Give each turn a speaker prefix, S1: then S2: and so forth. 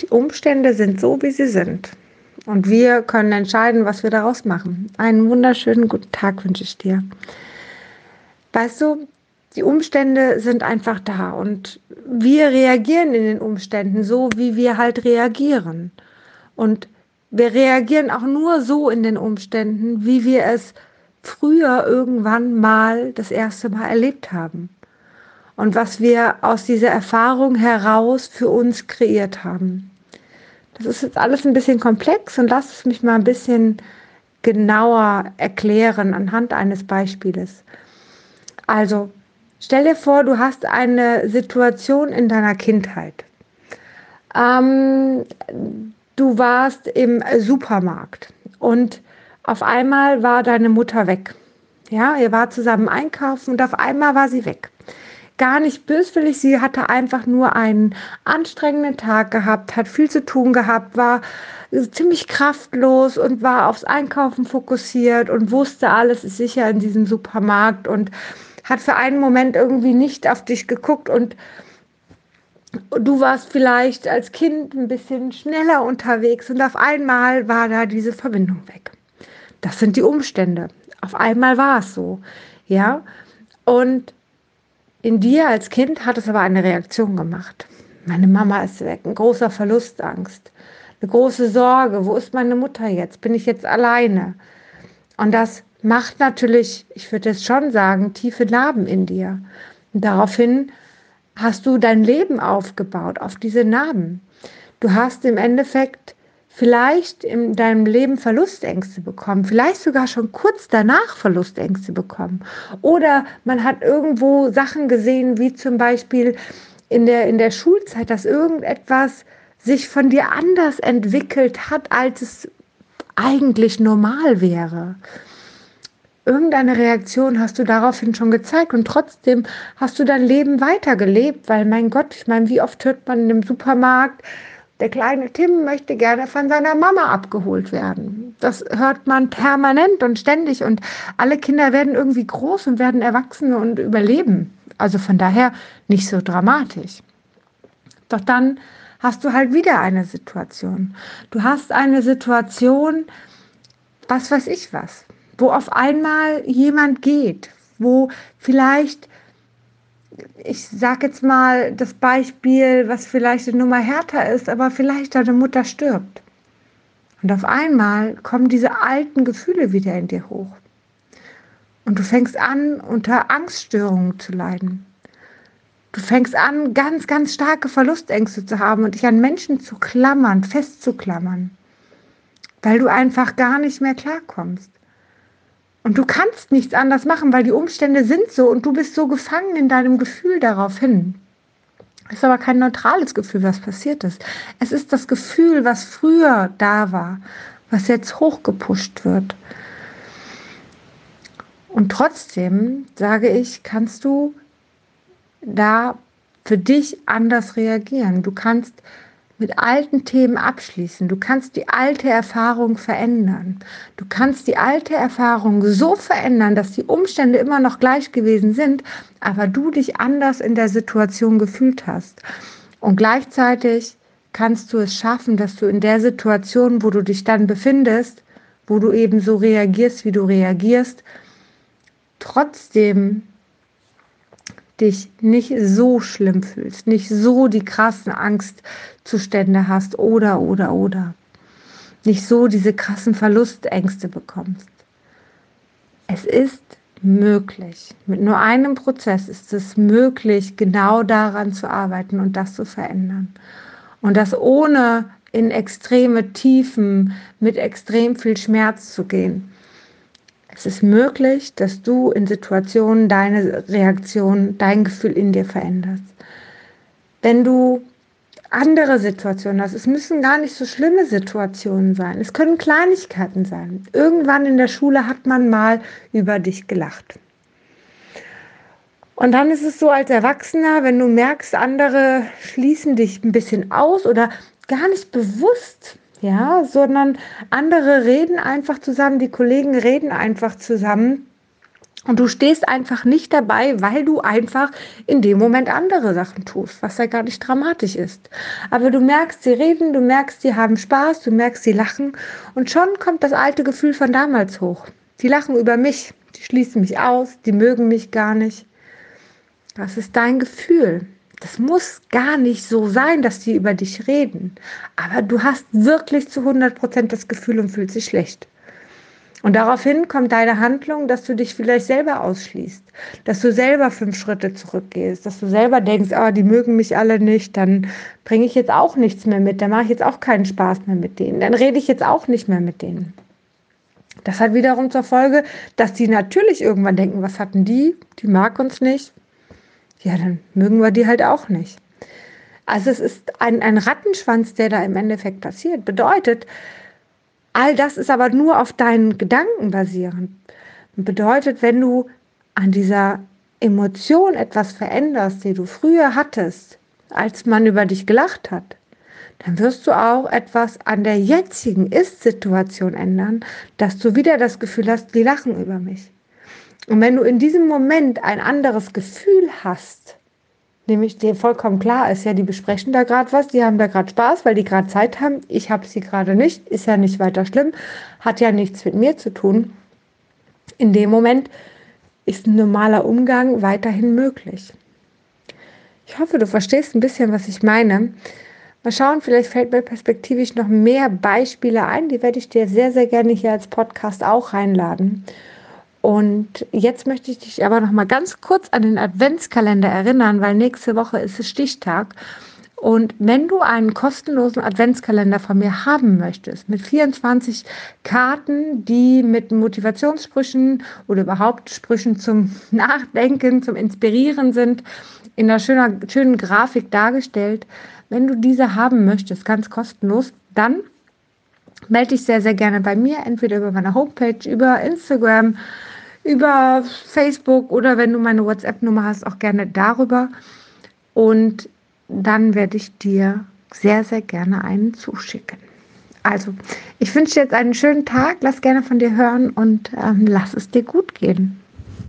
S1: Die Umstände sind so, wie sie sind. Und wir können entscheiden, was wir daraus machen. Einen wunderschönen guten Tag wünsche ich dir. Weißt du, die Umstände sind einfach da und wir reagieren in den Umständen so, wie wir halt reagieren. Und wir reagieren auch nur so in den Umständen, wie wir es früher irgendwann mal das erste Mal erlebt haben. Und was wir aus dieser Erfahrung heraus für uns kreiert haben. Das ist jetzt alles ein bisschen komplex und lass es mich mal ein bisschen genauer erklären anhand eines Beispieles. Also, Stell dir vor, du hast eine Situation in deiner Kindheit. Ähm, du warst im Supermarkt und auf einmal war deine Mutter weg. Ja, ihr war zusammen einkaufen und auf einmal war sie weg. Gar nicht böswillig, sie hatte einfach nur einen anstrengenden Tag gehabt, hat viel zu tun gehabt, war ziemlich kraftlos und war aufs Einkaufen fokussiert und wusste, alles ist sicher in diesem Supermarkt und hat für einen Moment irgendwie nicht auf dich geguckt und du warst vielleicht als Kind ein bisschen schneller unterwegs und auf einmal war da diese Verbindung weg. Das sind die Umstände. Auf einmal war es so. Ja. Und in dir als Kind hat es aber eine Reaktion gemacht. Meine Mama ist weg, ein großer Verlustangst, eine große Sorge. Wo ist meine Mutter jetzt? Bin ich jetzt alleine? Und das macht natürlich, ich würde es schon sagen, tiefe Narben in dir. Und daraufhin hast du dein Leben aufgebaut auf diese Narben. Du hast im Endeffekt vielleicht in deinem Leben Verlustängste bekommen, vielleicht sogar schon kurz danach Verlustängste bekommen. Oder man hat irgendwo Sachen gesehen, wie zum Beispiel in der, in der Schulzeit, dass irgendetwas sich von dir anders entwickelt hat, als es eigentlich normal wäre irgendeine Reaktion hast du daraufhin schon gezeigt und trotzdem hast du dein Leben weitergelebt, weil mein Gott, ich meine, wie oft hört man dem Supermarkt, der kleine Tim möchte gerne von seiner Mama abgeholt werden. Das hört man permanent und ständig und alle Kinder werden irgendwie groß und werden Erwachsene und überleben. Also von daher nicht so dramatisch. Doch dann hast du halt wieder eine Situation. Du hast eine Situation, was weiß ich was wo auf einmal jemand geht, wo vielleicht, ich sage jetzt mal das Beispiel, was vielleicht eine Nummer härter ist, aber vielleicht deine Mutter stirbt. Und auf einmal kommen diese alten Gefühle wieder in dir hoch. Und du fängst an, unter Angststörungen zu leiden. Du fängst an, ganz, ganz starke Verlustängste zu haben und dich an Menschen zu klammern, festzuklammern, weil du einfach gar nicht mehr klarkommst. Und du kannst nichts anders machen, weil die Umstände sind so und du bist so gefangen in deinem Gefühl daraufhin. Es ist aber kein neutrales Gefühl, was passiert ist. Es ist das Gefühl, was früher da war, was jetzt hochgepusht wird. Und trotzdem, sage ich, kannst du da für dich anders reagieren. Du kannst mit alten Themen abschließen. Du kannst die alte Erfahrung verändern. Du kannst die alte Erfahrung so verändern, dass die Umstände immer noch gleich gewesen sind, aber du dich anders in der Situation gefühlt hast. Und gleichzeitig kannst du es schaffen, dass du in der Situation, wo du dich dann befindest, wo du eben so reagierst, wie du reagierst, trotzdem dich nicht so schlimm fühlst, nicht so die krassen Angstzustände hast oder, oder, oder. Nicht so diese krassen Verlustängste bekommst. Es ist möglich. Mit nur einem Prozess ist es möglich, genau daran zu arbeiten und das zu verändern. Und das ohne in extreme Tiefen mit extrem viel Schmerz zu gehen. Es ist möglich, dass du in Situationen deine Reaktion, dein Gefühl in dir veränderst. Wenn du andere Situationen hast, es müssen gar nicht so schlimme Situationen sein. Es können Kleinigkeiten sein. Irgendwann in der Schule hat man mal über dich gelacht. Und dann ist es so als Erwachsener, wenn du merkst, andere schließen dich ein bisschen aus oder gar nicht bewusst ja, sondern andere reden einfach zusammen, die Kollegen reden einfach zusammen Und du stehst einfach nicht dabei, weil du einfach in dem Moment andere Sachen tust, was ja gar nicht dramatisch ist. Aber du merkst, sie reden, du merkst, sie haben Spaß, du merkst, sie lachen und schon kommt das alte Gefühl von damals hoch. Die lachen über mich, die schließen mich aus, die mögen mich gar nicht. Das ist dein Gefühl. Das muss gar nicht so sein, dass die über dich reden. Aber du hast wirklich zu 100 Prozent das Gefühl und fühlst dich schlecht. Und daraufhin kommt deine Handlung, dass du dich vielleicht selber ausschließt, dass du selber fünf Schritte zurückgehst, dass du selber denkst, oh, die mögen mich alle nicht, dann bringe ich jetzt auch nichts mehr mit, dann mache ich jetzt auch keinen Spaß mehr mit denen, dann rede ich jetzt auch nicht mehr mit denen. Das hat wiederum zur Folge, dass die natürlich irgendwann denken, was hatten die? Die mag uns nicht. Ja, dann mögen wir die halt auch nicht. Also es ist ein, ein Rattenschwanz, der da im Endeffekt passiert. Bedeutet, all das ist aber nur auf deinen Gedanken basierend. Bedeutet, wenn du an dieser Emotion etwas veränderst, die du früher hattest, als man über dich gelacht hat, dann wirst du auch etwas an der jetzigen Ist-Situation ändern, dass du wieder das Gefühl hast, die lachen über mich. Und wenn du in diesem Moment ein anderes Gefühl hast, nämlich dir vollkommen klar ist, ja, die besprechen da gerade was, die haben da gerade Spaß, weil die gerade Zeit haben, ich habe sie gerade nicht, ist ja nicht weiter schlimm, hat ja nichts mit mir zu tun. In dem Moment ist ein normaler Umgang weiterhin möglich. Ich hoffe, du verstehst ein bisschen, was ich meine. Mal schauen, vielleicht fällt mir perspektivisch noch mehr Beispiele ein. Die werde ich dir sehr, sehr gerne hier als Podcast auch reinladen. Und jetzt möchte ich dich aber noch mal ganz kurz an den Adventskalender erinnern, weil nächste Woche ist es Stichtag. Und wenn du einen kostenlosen Adventskalender von mir haben möchtest, mit 24 Karten, die mit Motivationssprüchen oder überhaupt Sprüchen zum Nachdenken, zum Inspirieren sind, in einer schönen, schönen Grafik dargestellt, wenn du diese haben möchtest, ganz kostenlos, dann melde dich sehr, sehr gerne bei mir, entweder über meine Homepage, über Instagram, über Facebook oder wenn du meine WhatsApp-Nummer hast, auch gerne darüber. Und dann werde ich dir sehr, sehr gerne einen zuschicken. Also, ich wünsche dir jetzt einen schönen Tag, lass gerne von dir hören und ähm, lass es dir gut gehen.